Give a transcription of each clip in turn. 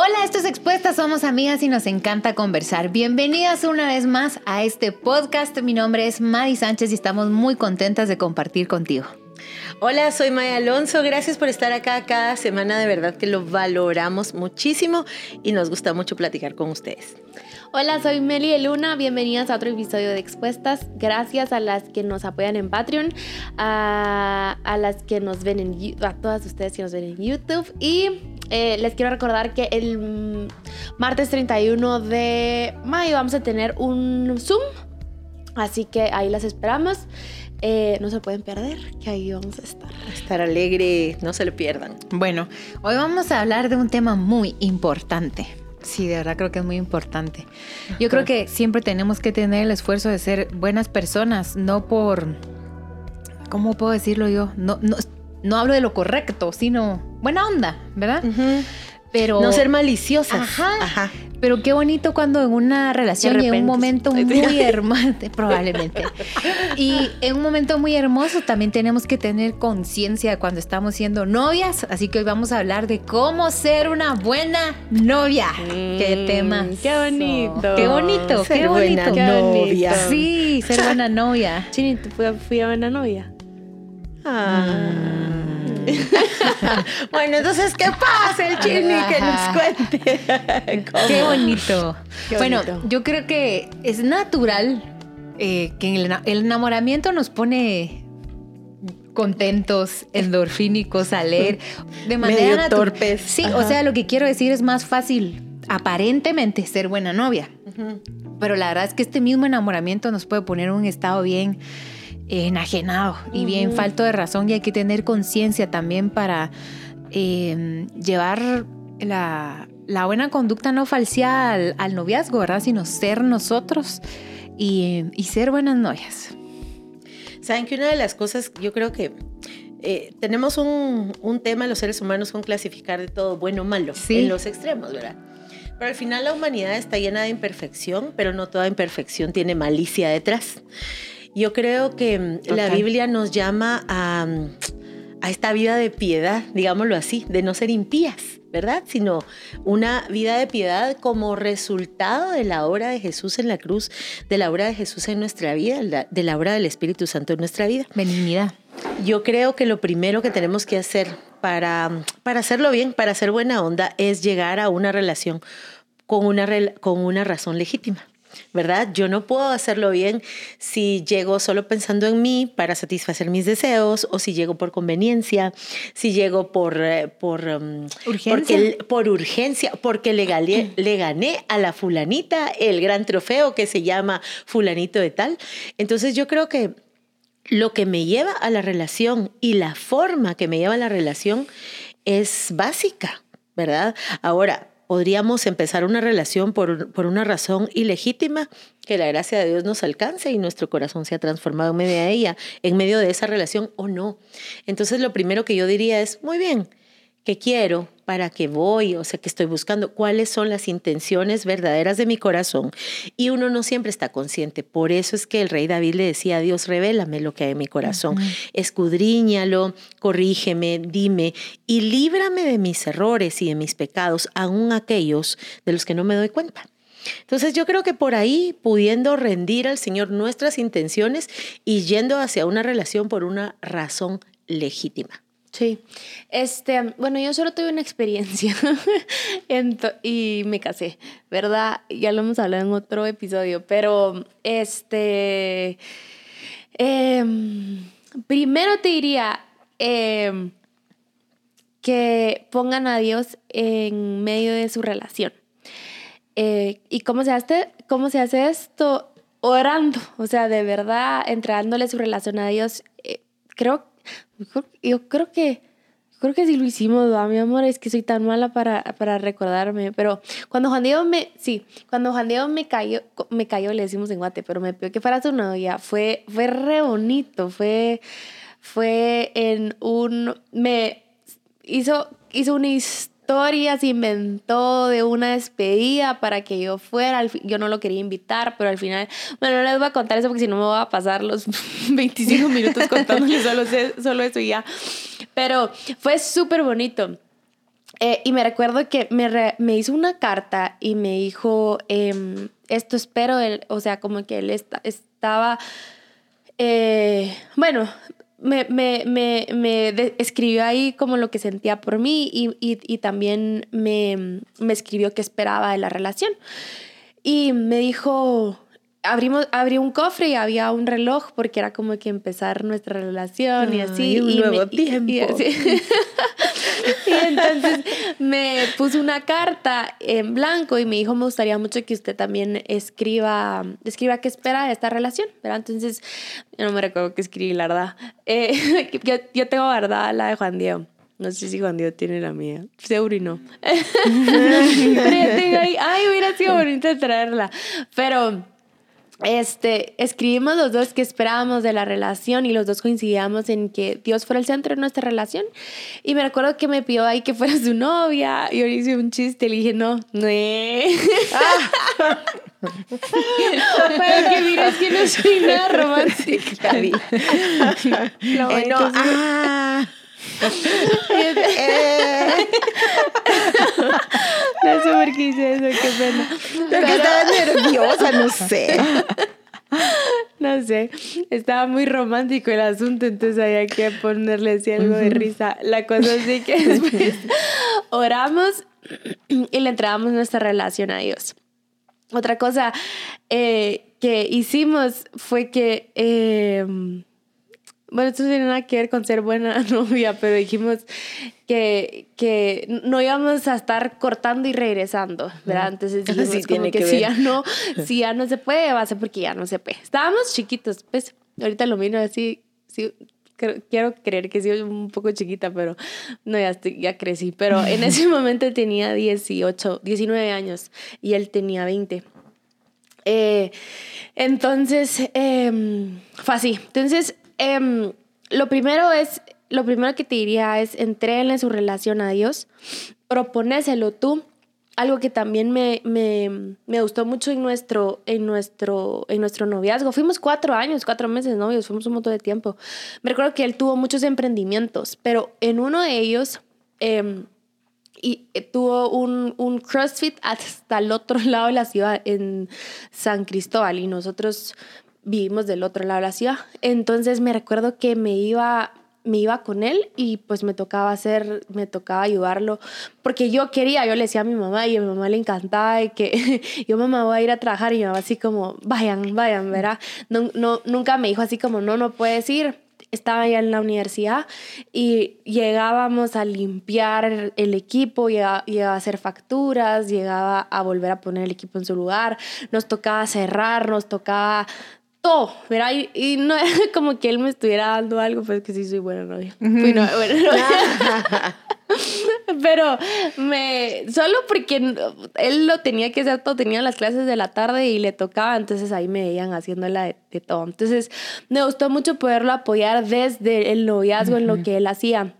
Hola, esto es Expuestas, somos amigas y nos encanta conversar. Bienvenidas una vez más a este podcast. Mi nombre es Madi Sánchez y estamos muy contentas de compartir contigo. Hola, soy Maya Alonso. Gracias por estar acá cada semana. De verdad que lo valoramos muchísimo y nos gusta mucho platicar con ustedes. Hola, soy Meli de Luna. Bienvenidas a otro episodio de Expuestas. Gracias a las que nos apoyan en Patreon, a, a las que nos ven en a todas ustedes que nos ven en YouTube y eh, les quiero recordar que el martes 31 de mayo vamos a tener un Zoom. Así que ahí las esperamos. Eh, no se pueden perder, que ahí vamos a estar. Estar alegre, no se lo pierdan. Bueno, hoy vamos a hablar de un tema muy importante. Sí, de verdad creo que es muy importante. Yo creo que siempre tenemos que tener el esfuerzo de ser buenas personas, no por, ¿cómo puedo decirlo yo? No, no, no hablo de lo correcto, sino buena onda, ¿verdad? Pero no ser maliciosas. Ajá. Ajá. Pero qué bonito cuando en una relación y en un momento muy hermoso, probablemente. Y en un momento muy hermoso también tenemos que tener conciencia cuando estamos siendo novias. Así que hoy vamos a hablar de cómo ser una buena novia. qué Mm, tema. Qué bonito. Qué bonito, Ser qué bonito. buena Qué novia. Sí, ser buena novia. Chinito, fui, fui a buena novia. Ah. bueno, entonces, ¿qué pasa el chini que nos cuente? Qué bonito. Qué bueno, bonito. yo creo que es natural eh, que el, ena- el enamoramiento nos pone contentos, endorfínicos a leer de manera Medio torpes. Sí, Ajá. o sea, lo que quiero decir es más fácil aparentemente ser buena novia. Pero la verdad es que este mismo enamoramiento nos puede poner en un estado bien enajenado y bien falto de razón y hay que tener conciencia también para eh, llevar la, la buena conducta no falseada al, al noviazgo, ¿verdad? Sino ser nosotros y, y ser buenas novias. Saben que una de las cosas, yo creo que eh, tenemos un, un tema los seres humanos con clasificar de todo bueno o malo Sí. en los extremos, ¿verdad? Pero al final la humanidad está llena de imperfección, pero no toda imperfección tiene malicia detrás. Yo creo que mm, la. Biblia nos llama a, mm, a esta vida de piedad, digámoslo así, de no ser impías, ¿verdad? Sino una vida de piedad como resultado de la obra de Jesús en la cruz, de la obra de Jesús en nuestra vida, de la obra del Espíritu Santo en nuestra vida. Benignidad. Yo creo que lo primero que tenemos que hacer para, para hacerlo bien, para hacer buena onda, es llegar a una relación con una, con una razón legítima. ¿Verdad? Yo no puedo hacerlo bien si llego solo pensando en mí para satisfacer mis deseos o si llego por conveniencia, si llego por, eh, por, um, Urgencia. Porque, por urgencia, porque le, gané- le gané a la fulanita el gran trofeo que se llama fulanito de tal. Entonces yo creo que lo que me lleva a la relación y la forma que me lleva a la relación es básica, ¿verdad? Ahora, podríamos empezar una relación por, por una razón ilegítima, que la gracia de Dios nos alcance y nuestro corazón sea transformado en medio de ella, en medio de esa relación o no. Entonces, lo primero que yo diría es, muy bien, ¿qué quiero? ¿Para qué voy? O sea, ¿qué estoy buscando? ¿Cuáles son las intenciones verdaderas de mi corazón? Y uno no siempre está consciente. Por eso es que el rey David le decía a Dios, revélame lo que hay en mi corazón. Escudriñalo, corrígeme, dime y líbrame de mis errores y de mis pecados, aun aquellos de los que no me doy cuenta. Entonces yo creo que por ahí, pudiendo rendir al Señor nuestras intenciones y yendo hacia una relación por una razón legítima. Sí. Este, bueno, yo solo tuve una experiencia y me casé, ¿verdad? Ya lo hemos hablado en otro episodio, pero este. em, primero te diría em, que pongan a Dios en medio de su relación. Eh, ¿Y cómo se, hace, cómo se hace esto? Orando, o sea, de verdad, entregándole su relación a Dios. Eh, creo, yo creo que, creo que sí lo hicimos, ¿verdad, mi amor, es que soy tan mala para, para recordarme, pero cuando Juan Diego me, sí, cuando Juan Diego me cayó, me cayó, le decimos en Guate, pero me pidió que fuera su novia, fue, fue re bonito, fue, fue en un, me hizo, hizo una historia, se inventó de una despedida para que yo fuera, yo no lo quería invitar, pero al final, bueno, no les voy a contar eso porque si no me voy a pasar los 25 minutos contándoles solo, solo eso y ya, pero fue súper bonito. Eh, y me recuerdo que me, me, hizo una carta y me dijo, em, esto espero, él, o sea, como que él estaba, eh, bueno, me, me, me, me escribió ahí como lo que sentía por mí y, y, y también me, me escribió qué esperaba de la relación. Y me dijo, abrimos, abrí un cofre y había un reloj porque era como que empezar nuestra relación y así. un y nuevo tiempo. Y, y, entonces me puso una carta en blanco y me dijo, me gustaría mucho que usted también escriba, escriba qué espera de esta relación. ¿verdad? Entonces, yo no me recuerdo qué escribí, la verdad. Eh, yo, yo tengo guardada la de Juan Diego. No sé si Juan Diego tiene la mía. Seguro y no. Pero yo tengo ahí, ay, hubiera sido bonito traerla. Pero este, escribimos los dos que esperábamos de la relación y los dos coincidíamos en que Dios fuera el centro de nuestra relación. Y me recuerdo que me pidió ahí que fuera su novia y yo hice un chiste, le dije, no, no. Ah. Para que mires que no soy nada romántica. eh, no, ah. no sé por qué hice eso, qué pena. Pero que estaba nerviosa, no sé. No sé, estaba muy romántico el asunto, entonces había que ponerle así algo de risa. La cosa es que después oramos y le entregamos nuestra relación a Dios. Otra cosa eh, que hicimos fue que eh, bueno, esto no tiene nada que ver con ser buena novia, pero dijimos que, que no íbamos a estar cortando y regresando, ¿verdad? Entonces dijimos sí, tiene que, si, ya no, si ya no se puede, va a ser porque ya no se puede. Estábamos chiquitos, pues ahorita lo miro así, sí, quiero creer que sí, un poco chiquita, pero no, ya, estoy, ya crecí. Pero en ese momento tenía 18, 19 años y él tenía 20. Eh, entonces, eh, fue así. Entonces, eh, lo primero es, lo primero que te diría es entréguenle su relación a Dios, proponéselo tú. Algo que también me, me, me, gustó mucho en nuestro, en, nuestro, en nuestro noviazgo. Fuimos cuatro años, cuatro meses novios, fuimos un montón de tiempo. Me recuerdo que él tuvo muchos emprendimientos, pero en uno de ellos eh, y tuvo un, un CrossFit hasta el otro lado de la ciudad, en San Cristóbal, y nosotros vivimos del otro lado de la ciudad. Entonces me recuerdo que me iba me iba con él y pues me tocaba hacer, me tocaba ayudarlo, porque yo quería, yo le decía a mi mamá y a mi mamá le encantaba y que yo mamá voy a ir a trabajar y mi mamá así como, vayan, vayan, ¿verdad? No, no, nunca me dijo así como, no, no puedes ir. Estaba ya en la universidad y llegábamos a limpiar el equipo, llegaba, llegaba a hacer facturas, llegaba a volver a poner el equipo en su lugar, nos tocaba cerrar, nos tocaba todo, ¿verdad? Y, no era como que él me estuviera dando algo, pues que sí soy buena novia. Pero me, solo porque él lo tenía que hacer todo, tenía las clases de la tarde y le tocaba, entonces ahí me veían haciéndola de, de todo. Entonces me gustó mucho poderlo apoyar desde el noviazgo en lo que él hacía.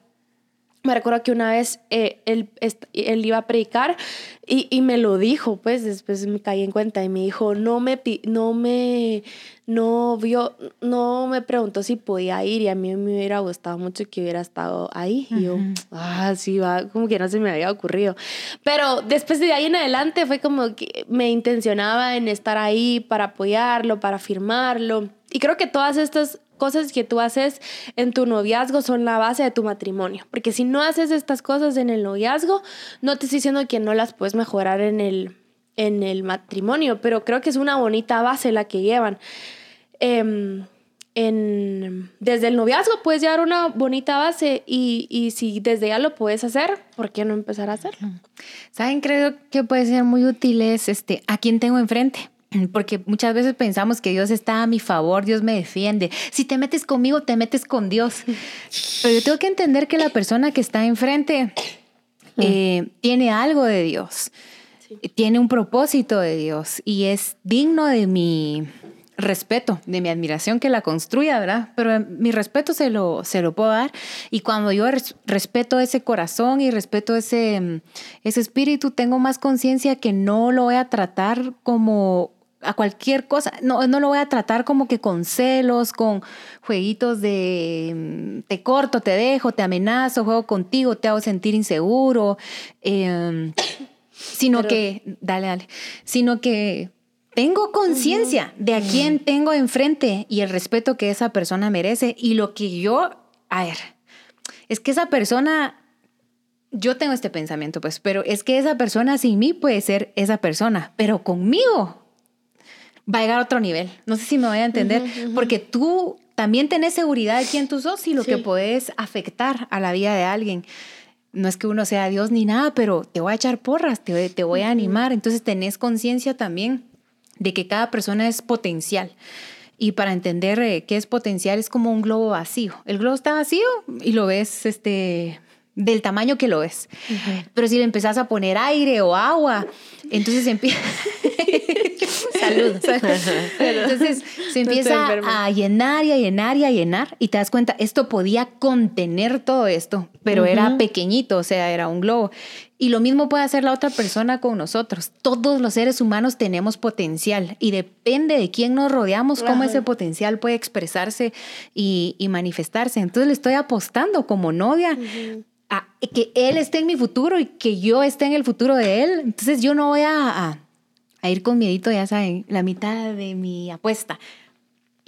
Me recuerdo que una vez eh, él, él, iba a predicar y, y, me lo dijo, pues después me caí en cuenta y me dijo, no me, no me, no vio, no me preguntó si podía ir y a mí me hubiera gustado mucho que hubiera estado ahí. Y yo, ah, sí, va, como que no se me había ocurrido. Pero después de ahí en adelante fue como que me intencionaba en estar ahí para apoyarlo, para firmarlo. Y creo que todas estas cosas que tú haces en tu noviazgo son la base de tu matrimonio. Porque si no haces estas cosas en el noviazgo, no te estoy diciendo que no las puedes mejorar en el, en el matrimonio, pero creo que es una bonita base la que llevan. Em, en, desde el noviazgo puedes llevar una bonita base y, y, si desde ya lo puedes hacer, ¿por qué no empezar a hacerlo? ¿Saben? Creo que puede ser muy útil es este, a quién tengo enfrente. Porque muchas veces pensamos que Dios está a mi favor, Dios me defiende. Si te metes conmigo, te metes con Dios. Pero yo tengo que entender que la persona que está enfrente eh, tiene algo de Dios, tiene un propósito de Dios y es digno de mi, respeto, de mi admiración que la construya, ¿verdad? Pero mi respeto se lo, se lo puedo dar. Y cuando yo respeto ese corazón y respeto ese, ese espíritu, tengo más conciencia que no lo voy a tratar como a cualquier cosa. No, no lo voy a tratar como que con celos, con jueguitos de mm, te corto, te dejo, te amenazo, juego contigo, te hago sentir inseguro, em, sino que, dale, dale, sino que tengo conciencia de a quién tengo enfrente y el respeto que esa persona merece y lo que yo, a ver, es que esa persona yo tengo este pensamiento, pues, pero es que esa persona sin mí puede ser esa persona, pero conmigo va a llegar a otro nivel. No sé si me voy a entender, porque tú también tenés seguridad de quién tú sos y lo que puedes afectar a la vida de alguien. No es que uno sea Dios ni nada, pero te voy a echar porras, te, te voy a animar. Entonces tenés conciencia también de que cada persona es potencial. Y para entender eh, qué es potencial es como un globo vacío. El globo está vacío y lo ves este, del tamaño que lo es. Pero si le empezás a poner aire o agua, entonces empieza... Salud. Entonces se empieza a llenar y a llenar y a llenar y te das cuenta, esto podía contener todo esto, pero era pequeñito, o sea, era un globo. Y lo mismo puede hacer la otra persona con nosotros. Todos los seres humanos tenemos potencial y depende de quién nos rodeamos, cómo ese potencial puede expresarse y, manifestarse. Entonces le estoy apostando como novia que él esté en mi futuro y que yo esté en el futuro de él. Entonces yo no voy a, a ir con miedito, ya saben, la mitad de mi apuesta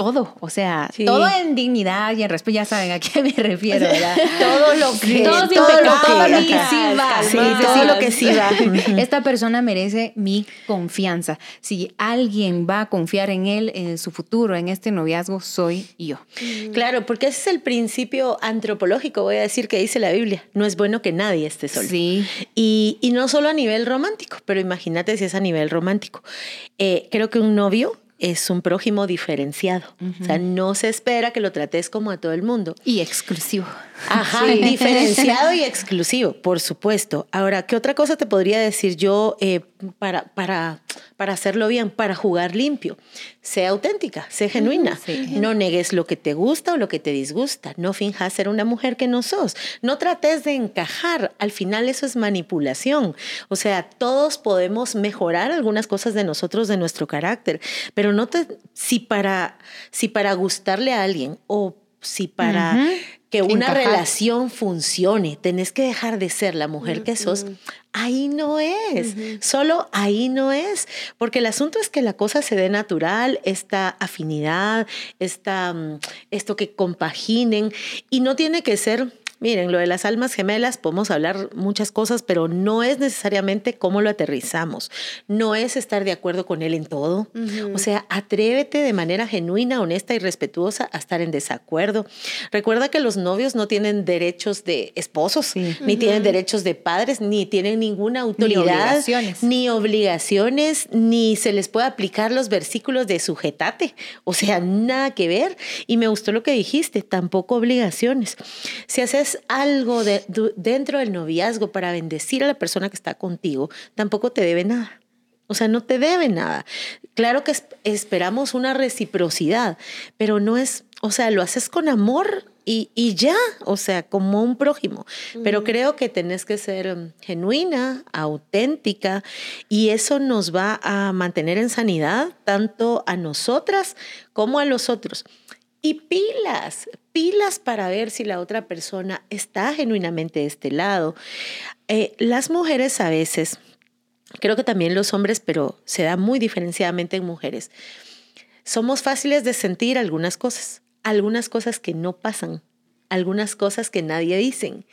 todo, o sea, todo en dignidad y en respeto, ya saben a qué me refiero, ¿verdad? todo lo que, todo, todo lo que, sí va, sí, todo lo que sí va. Esta persona merece mi confianza. Si alguien va a confiar en él, en su futuro, en este noviazgo, soy yo. Claro, porque ese es el principio antropológico, voy a decir que dice la Biblia, no es bueno que nadie esté solo. Sí. Y, y no solo a nivel romántico, pero imagínate si es a nivel romántico. Eh, creo que un novio es un prójimo diferenciado. O sea, no se espera que lo trates como a todo el mundo. Y exclusivo. Ajá, diferenciado y exclusivo, por supuesto. Ahora, ¿qué otra cosa te podría decir yo eh, para, para, para hacerlo bien, para jugar limpio? Sea auténtica, sé genuina. No negues lo que te gusta o lo que te disgusta. No finjas ser una mujer que no sos. No trates de encajar. Al final eso es manipulación. O sea, todos podemos mejorar algunas cosas de nosotros, de nuestro carácter, pero no te, si para, si para gustarle a alguien o si para que una relación funcione, tenés que dejar de ser la mujer que sos, ahí no es, solo ahí no es, porque el asunto es que la cosa se dé natural, esta afinidad, esta, mm, esto que compaginen, y no tiene que ser Miren, lo de las almas gemelas, podemos hablar muchas cosas, pero no es necesariamente cómo lo aterrizamos. No es estar de acuerdo con él en todo. O sea, atrévete de manera genuina, honesta y respetuosa a estar en desacuerdo. Recuerda que los novios no tienen derechos de esposos, ni tienen derechos de padres, ni tienen ninguna autoridad, ni obligaciones. ni obligaciones, ni se les puede aplicar los versículos de sujetate. O sea, nada que ver. Y me gustó lo que dijiste, tampoco obligaciones. Si haces algo de, dentro del noviazgo para bendecir a la persona que está contigo, tampoco te debe nada. O sea, no te debe nada. Claro que esperamos una reciprocidad, pero no es, o sea, lo haces con amor y, y ya, o sea, como un prójimo. Pero creo que tenés que ser um, genuina, auténtica, y eso nos va a mantener en sanidad tanto a nosotras como a los otros. Y pilas, pilas para ver si la otra persona está genuinamente de este lado. Eh, las mujeres a veces, creo que también los hombres, pero se da muy diferenciadamente en mujeres, somos fáciles de sentir algunas cosas, algunas cosas que no pasan, algunas cosas que nadie dicen.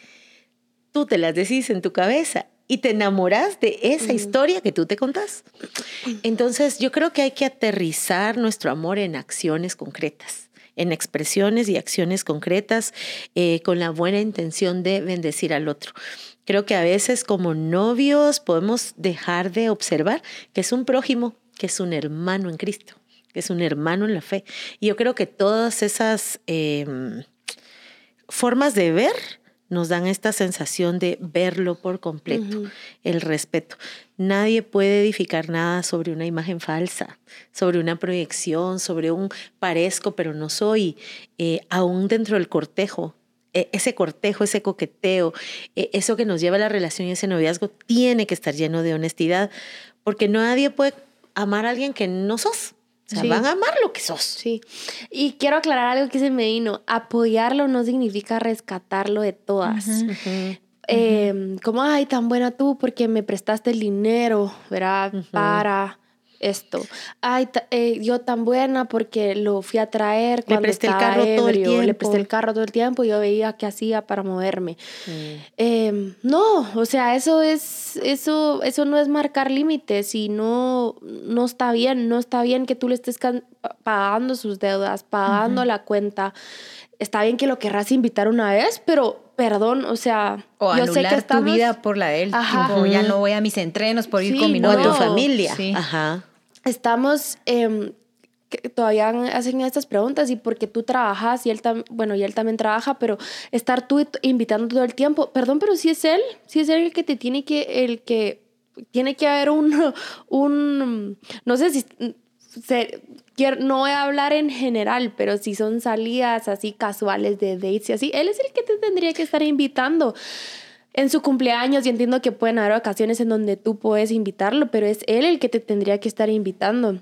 Tú te las decís en tu cabeza y te enamoras de esa historia que tú te contás. Entonces, yo creo que hay que aterrizar nuestro amor en acciones concretas en expresiones y acciones concretas eh, con la buena intención de bendecir al otro. Creo que a veces como novios podemos dejar de observar que es un prójimo, que es un hermano en Cristo, que es un hermano en la fe. Y yo creo que todas esas em, formas de ver nos dan esta sensación de verlo por completo, el respeto. Nadie puede edificar nada sobre una imagen falsa, sobre una proyección, sobre un parezco pero no soy, eh, aún dentro del cortejo. E, ese cortejo, ese coqueteo, e, eso que nos lleva a la relación y ese noviazgo tiene que estar lleno de honestidad, porque nadie puede amar a alguien que no sos. O sea, van a amar lo que sos. Sí. Y quiero aclarar algo que se me vino. Apoyarlo no significa rescatarlo de todas. Em, como, ay, tan buena tú porque me prestaste el dinero, ¿verdad? Para esto. Ay, eh, yo tan buena porque lo fui a traer cuando le presté el carro todo el tiempo. Le presté el carro todo el tiempo y yo veía qué hacía para moverme. Mm. Em, no, o sea, eso es, eso, eso no es marcar límites y no, no está bien, no está bien que tú le estés pagando sus deudas, pagando la cuenta. Está bien que lo querrás invitar una vez, pero perdón, o sea, o yo sé que estamos... tu vida por la de él, tipo, ya no voy a mis entrenos por ir con mi novio. O tu familia. Ajá. Estamos eh, todavía hacen estas preguntas y porque tú trabajas y él también, bueno, y él también trabaja, pero estar tú invitando todo el tiempo, perdón, pero si es él, si es él el que te tiene que el que tiene que haber un un no sé si se, no voy a hablar en general, pero si son salidas así casuales de dates y así, él es el que te tendría que estar invitando en su cumpleaños y entiendo que pueden haber ocasiones en donde tú puedes invitarlo, pero es él el que te tendría que estar invitando.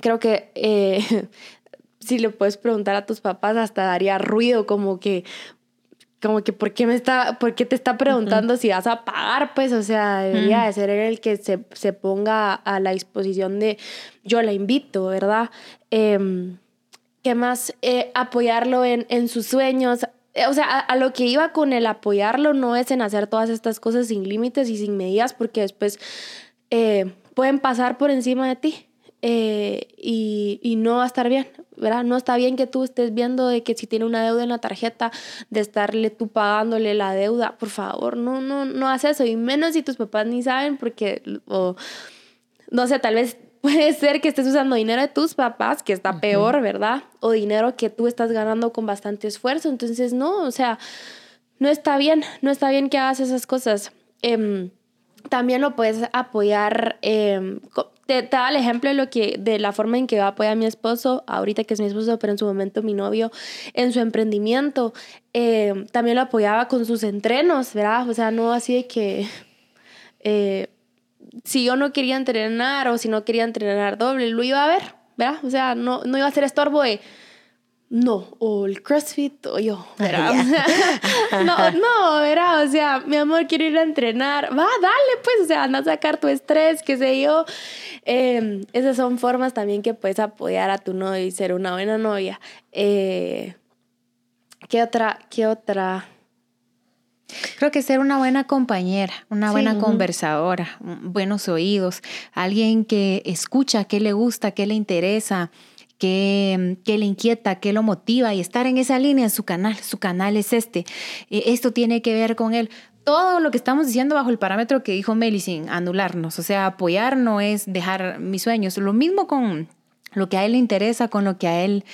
Creo que eh, si le puedes preguntar a tus papás hasta daría ruido como que como que ¿por qué, me está, por qué te está preguntando si vas a pagar? Pues, o sea, debería de ser el que se, se, ponga a la disposición de yo la invito, ¿verdad? Eh, ¿Qué más? Eh, apoyarlo en, en, sus sueños. Eh, o sea, a, lo que iba con el apoyarlo no es en hacer todas estas cosas sin límites y sin medidas, porque después eh, pueden pasar por encima de ti. Y, y, no va a estar bien. ¿verdad? No está bien que tú estés viendo de que si tiene una deuda en la tarjeta, de estarle tú pagándole la deuda, por favor, no, no, no haces eso, y menos si tus papás ni saben, porque, o, no sé, tal vez puede ser que estés usando dinero de tus papás, que está peor, ¿verdad? O dinero que tú estás ganando con bastante esfuerzo, entonces no, o sea, no está bien, no está bien que hagas esas cosas. Em, también lo puedes apoyar eh, te, da el ejemplo de, lo que, de la forma en que va a apoyar a mi esposo, ahorita que es mi esposo, pero en su momento mi novio, en su emprendimiento. Eh, también lo apoyaba con sus entrenos, ¿verdad? O sea, no así de que... Eh, si yo no quería entrenar o si no quería entrenar doble, lo iba a ver, ¿verdad? O sea, no, no iba a ser estorbo de no, o el CrossFit o yo, ¿verdad? no, no, ¿verdad? O sea, mi amor, quiero ir a entrenar. Va, dale, pues, o sea, anda a sacar tu estrés, qué sé yo. Em, esas son formas también que puedes apoyar a tu novio y ser una buena novia. Eh, ¿Qué otra? ¿Qué otra? Creo que ser una buena compañera, una buena conversadora, buenos oídos, alguien que escucha qué le gusta, qué le interesa, qué, le inquieta, qué lo motiva y estar en esa línea en su canal. Su canal es este. Eh, esto tiene que ver con él. Todo lo que estamos diciendo bajo el parámetro que dijo Meli anularnos. O sea, apoyar no es dejar mis sueños. Lo mismo con lo que a él le interesa, con lo que a él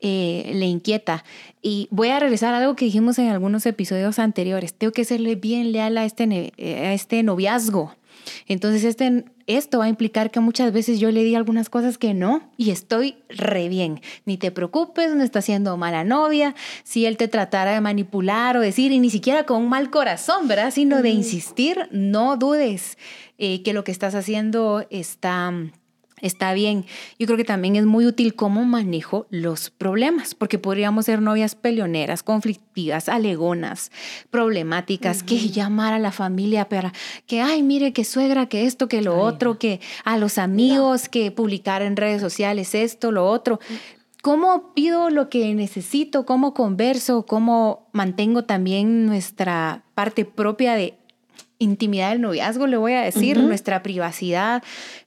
eh, le inquieta. Y voy a regresar a algo que dijimos en algunos episodios anteriores. Tengo que serle bien leal a este, eh, a este noviazgo. Entonces, este, esto va a implicar que muchas veces yo le di algunas cosas que no y estoy re bien. Ni te preocupes, no está siendo mala novia. Si él te tratara de manipular o decir, y ni siquiera con un mal corazón, ¿verdad? Sino de insistir, no dudes eh, que lo que estás haciendo está está bien. Yo creo que también es muy útil cómo manejo los problemas, porque podríamos ser novias peleoneras, conflictivas, alegonas, problemáticas, que llamar a la familia para que, ay, mire, que suegra, que esto, que lo otro, que a los amigos, que publicar en redes sociales esto, lo otro. ¿Cómo pido lo que necesito? ¿Cómo converso? ¿Cómo mantengo también nuestra parte propia de intimidad del noviazgo, le voy a decir, nuestra privacidad?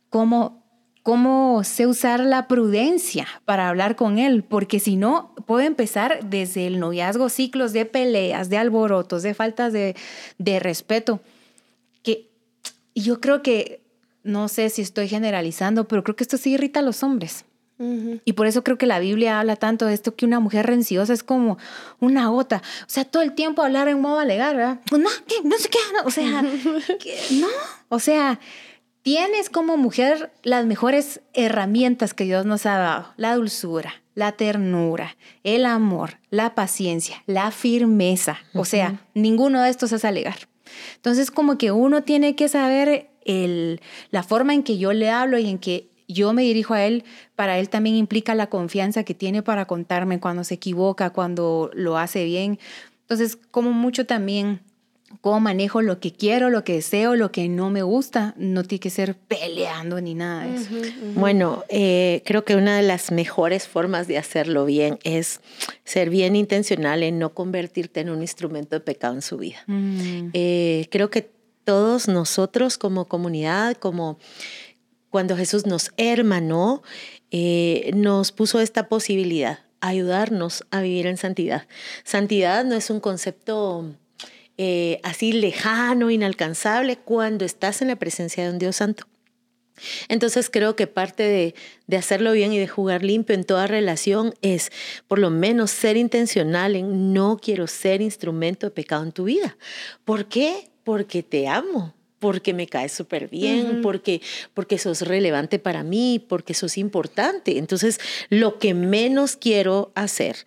¿Cómo cómo sé usar la prudencia para hablar con él, porque si no, puedo empezar desde el noviazgo ciclos de peleas, de alborotos, de faltas de, respeto, que yo creo que, no sé si estoy generalizando, pero creo que esto sí irrita a los hombres. Y por eso creo que la Biblia habla tanto de esto que una mujer renciosa es como una gota. O sea, todo el tiempo hablar en modo alegar, ¿verdad? No, no sé qué, o sea, no, o sea, Tienes como mujer las mejores herramientas que Dios nos ha dado. La dulzura, la ternura, el amor, la paciencia, la firmeza. O sea, ninguno de estos es alegar. Entonces, como que uno tiene que saber el, la forma en que yo le hablo y en que yo me dirijo a Él, para Él también implica la confianza que tiene para contarme cuando se equivoca, cuando lo hace bien. Entonces, como mucho también cómo manejo lo que quiero, lo que deseo, lo que no me gusta. No tiene que ser peleando ni nada de eso. Bueno, eh, creo que una de las mejores formas de hacerlo bien es ser bien intencional en no convertirte en un instrumento de pecado en su vida. Mm. Eh, creo que todos nosotros como comunidad, como cuando Jesús nos hermanó, eh, nos puso esta posibilidad, ayudarnos a vivir en santidad. Santidad no es un concepto eh, así lejano, inalcanzable, cuando estás en la presencia de un Dios santo. Entonces creo que parte de, de, hacerlo bien y de jugar limpio en toda relación es por lo menos ser intencional en no quiero ser instrumento de pecado en tu vida. ¿Por qué? Porque te amo, porque me caes súper bien, porque, porque sos relevante para mí, porque sos importante. Entonces lo que menos quiero hacer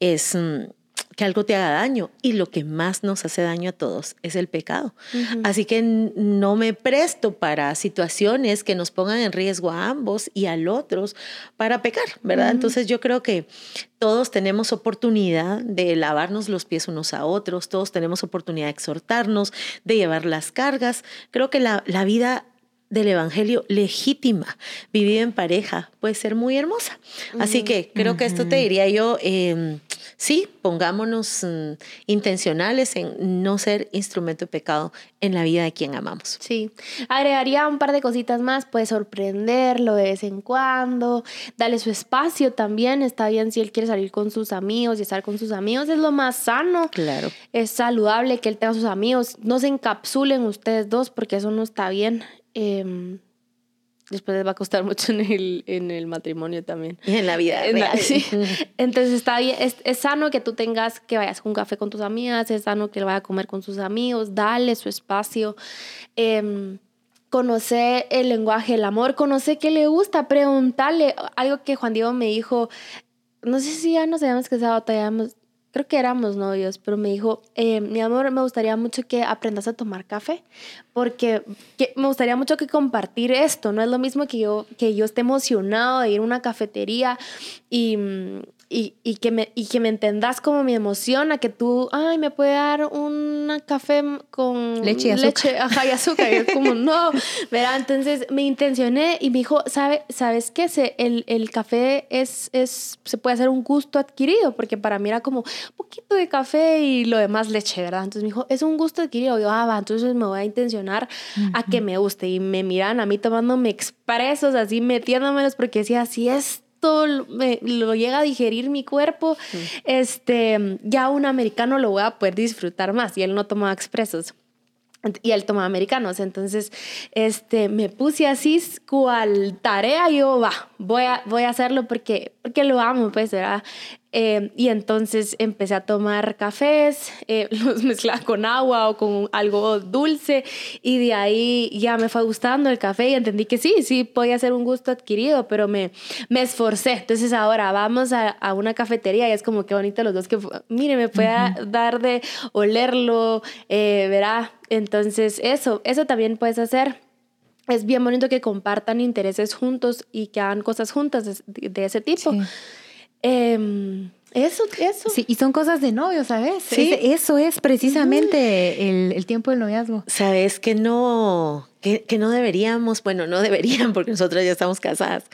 es... Mm, que algo te haga daño. Y lo que más nos hace daño a todos es el pecado. Así que no me presto para situaciones que nos pongan en riesgo a ambos y al otros para pecar, ¿verdad? Entonces yo creo que todos tenemos oportunidad de lavarnos los pies unos a otros, todos tenemos oportunidad de exhortarnos, de llevar las cargas. Creo que la, la vida del Evangelio legítima, vivida en pareja, puede ser muy hermosa. Así que creo que esto te diría yo, em, sí, pongámonos mm, intencionales en no ser instrumento de pecado en la vida de quien amamos. Sí, agregaría un par de cositas más, puede sorprenderlo de vez en cuando, dale su espacio también, está bien si él quiere salir con sus amigos y estar con sus amigos, es lo más sano. Claro. Es saludable que él tenga sus amigos, no se encapsulen ustedes dos porque eso no está bien. Em, después les va a costar mucho en el, en el matrimonio también. Y en la vida. Entonces está bien, es, es, sano que tú tengas que vayas con un café con tus amigas, es sano que vaya a comer con sus amigos, dale su espacio. Eh, conocer el lenguaje del amor, conocer qué le gusta, preguntarle algo que Juan Diego me dijo, no sé si ya nos habíamos casado, todavía creo que éramos novios, pero me dijo, eh, mi amor, me gustaría mucho que aprendas a tomar café, porque me gustaría mucho que compartir esto, no es lo mismo que yo, que yo esté emocionado de ir a una cafetería y mm, y, y, que me, y que me entendas como mi emoción, a que tú, ay, me puede dar un café con leche y azúcar. Leche, ajá, y azúcar. y es como, no, verá, entonces me intencioné y me dijo, ¿sabe, ¿sabes qué? Se, el, el café es, es, se puede hacer un gusto adquirido, porque para mí era como un poquito de café y lo demás leche, ¿verdad? Entonces me dijo, es un gusto adquirido. yo, ah, va, entonces me voy a intencionar a que me guste. Y me miran a mí tomándome expresos, así metiéndomelos, porque decía, así es me, lo llega a digerir mi cuerpo, este, ya un americano lo voy a poder disfrutar más y él no toma expresos y él toma americanos. Entonces, este, me puse así, cual tarea, yo, va, voy a, voy a hacerlo porque, porque lo amo, pues, ¿verdad? Eh, y entonces empecé a tomar cafés, eh, los mezclaba con agua o con algo dulce y de ahí ya me fue gustando el café y entendí que sí, sí podía ser un gusto adquirido, pero me, me esforcé. Entonces ahora vamos a, a una cafetería y es como que bonito los dos que, mire, me puede dar de olerlo, eh, verá. Entonces eso, eso también puedes hacer es bien bonito que compartan intereses juntos y que hagan cosas juntas de, ese tipo. Em, eso, eso. Sí, y son cosas de novio, ¿sabes? Sí. eso es precisamente el, el, tiempo del noviazgo. Sabes que no, que, que, no deberíamos, bueno, no deberían porque nosotras ya estamos casadas.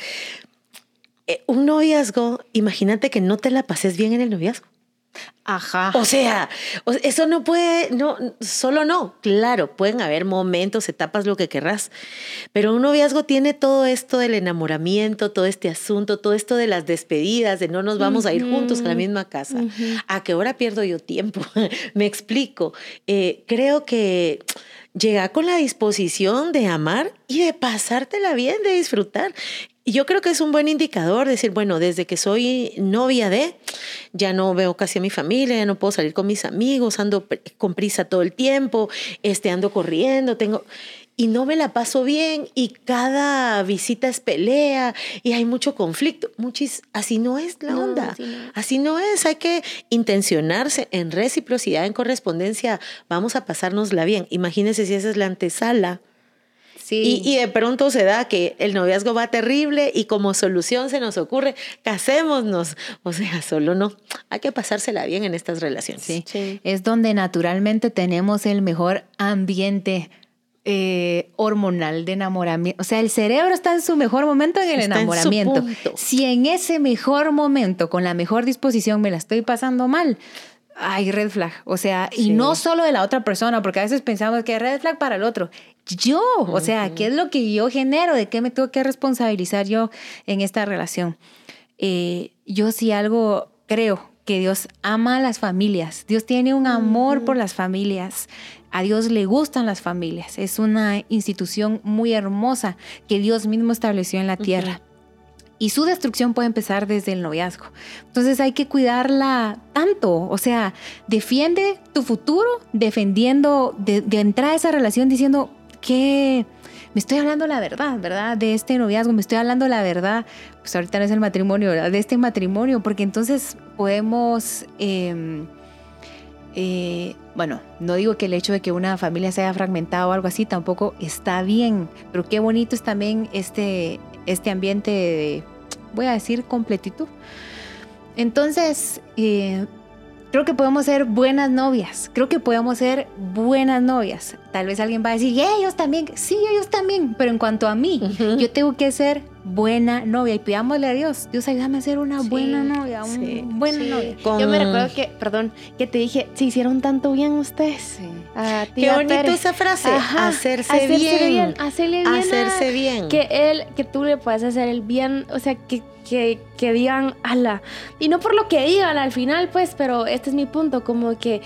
Eh, un noviazgo, imagínate que no te la pases bien en el noviazgo. Ajá. O sea, eso no puede, no, solo no. Claro, pueden haber momentos, etapas, lo que querrás. Pero un noviazgo tiene todo esto del enamoramiento, todo este asunto, todo esto de las despedidas, de no nos vamos a ir juntos a la misma casa. ¿A qué hora pierdo yo tiempo? Me explico. Eh, creo que llega con la disposición de amar y de pasártela bien, de disfrutar. Y yo creo que es un buen indicador decir, bueno, desde que soy novia de, ya no veo casi a mi familia, ya no puedo salir con mis amigos, ando con prisa todo el tiempo, este, ando corriendo, tengo y no me la paso bien y cada visita es pelea y hay mucho conflicto. Muchis, así no es la onda. Así no. es. Hay que intencionarse en reciprocidad, en correspondencia. Vamos a pasárnosla bien. Imagínense si esa es la antesala Y, y, de pronto se da que el noviazgo va terrible y como solución se nos ocurre, casémonos. O sea, solo no. Hay que pasársela bien en estas relaciones. Sí. Es donde naturalmente tenemos el mejor ambiente eh, hormonal de enamoramiento. O sea, el cerebro está en su mejor momento en el enamoramiento. si en ese mejor momento, con la mejor disposición, me la estoy pasando mal, hay red flag. O sea, y no solo de la otra persona, porque a veces pensamos que hay red flag para el otro. Yo, o sea, ¿qué es lo que yo genero? ¿De qué me tengo que responsabilizar yo en esta relación? Eh, yo sí algo creo que Dios ama a las familias. Dios tiene un amor por las familias. A Dios le gustan las familias. Es una institución muy hermosa que Dios mismo estableció en la tierra. Y su destrucción puede empezar desde el noviazgo. Entonces hay que cuidarla tanto. O sea, defiende tu futuro defendiendo, de, entrar a esa relación diciendo que me estoy hablando la verdad, ¿verdad? De este noviazgo, me estoy hablando la verdad. Pues ahorita no es el matrimonio, ¿verdad? De este matrimonio, porque entonces podemos... Em, eh, bueno, no digo que el hecho de que una familia se haya fragmentado o algo así tampoco está bien, pero qué bonito es también este, este ambiente de, voy a decir, completitud. Entonces, eh, creo que podemos ser buenas novias, creo que podemos ser buenas novias. Tal vez alguien va a decir, ellos también, sí, ellos también, pero en cuanto a mí, yo tengo que ser buena novia y pidámosle a Dios, Dios ayúdame a ser una buena novia, una buena novia. Yo me recuerdo que, perdón, que te dije, se hicieron tanto bien ustedes. Qué bonito esa frase, hacerse, bien, hacerle bien, hacerse bien. Que él, que tú le puedas hacer el bien, o sea, que que, que, digan ala. Y no por lo que digan al final, pues, pero este es mi punto, como que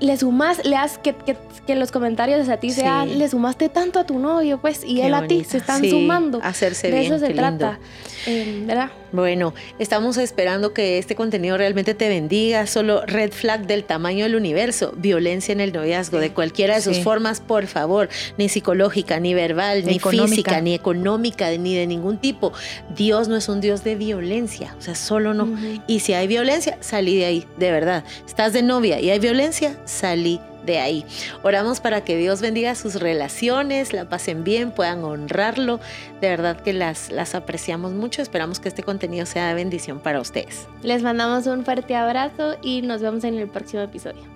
le sumas, le has que, que, que los comentarios a ti sean, le sumaste tanto a tu novio, pues, y él a ti se están sumando. Hacerse de bien. eso se trata. Eh, ¿Verdad? Bueno, estamos esperando que este contenido realmente te bendiga. Solo red flag del tamaño del universo, violencia en el noviazgo, de cualquiera de sus formas, por favor, ni psicológica, ni verbal, ni, física, ni económica, ni de ningún tipo. Dios no es un Dios de violencia, o sea, solo no. Y si hay violencia, salí de ahí, de verdad. Estás de novia y hay violencia, salí de ahí. Oramos para que Dios bendiga sus relaciones, la pasen bien, puedan honrarlo. De verdad que las, las apreciamos mucho. Esperamos que este contenido sea de bendición para ustedes. Les mandamos un fuerte abrazo y nos vemos en el próximo episodio.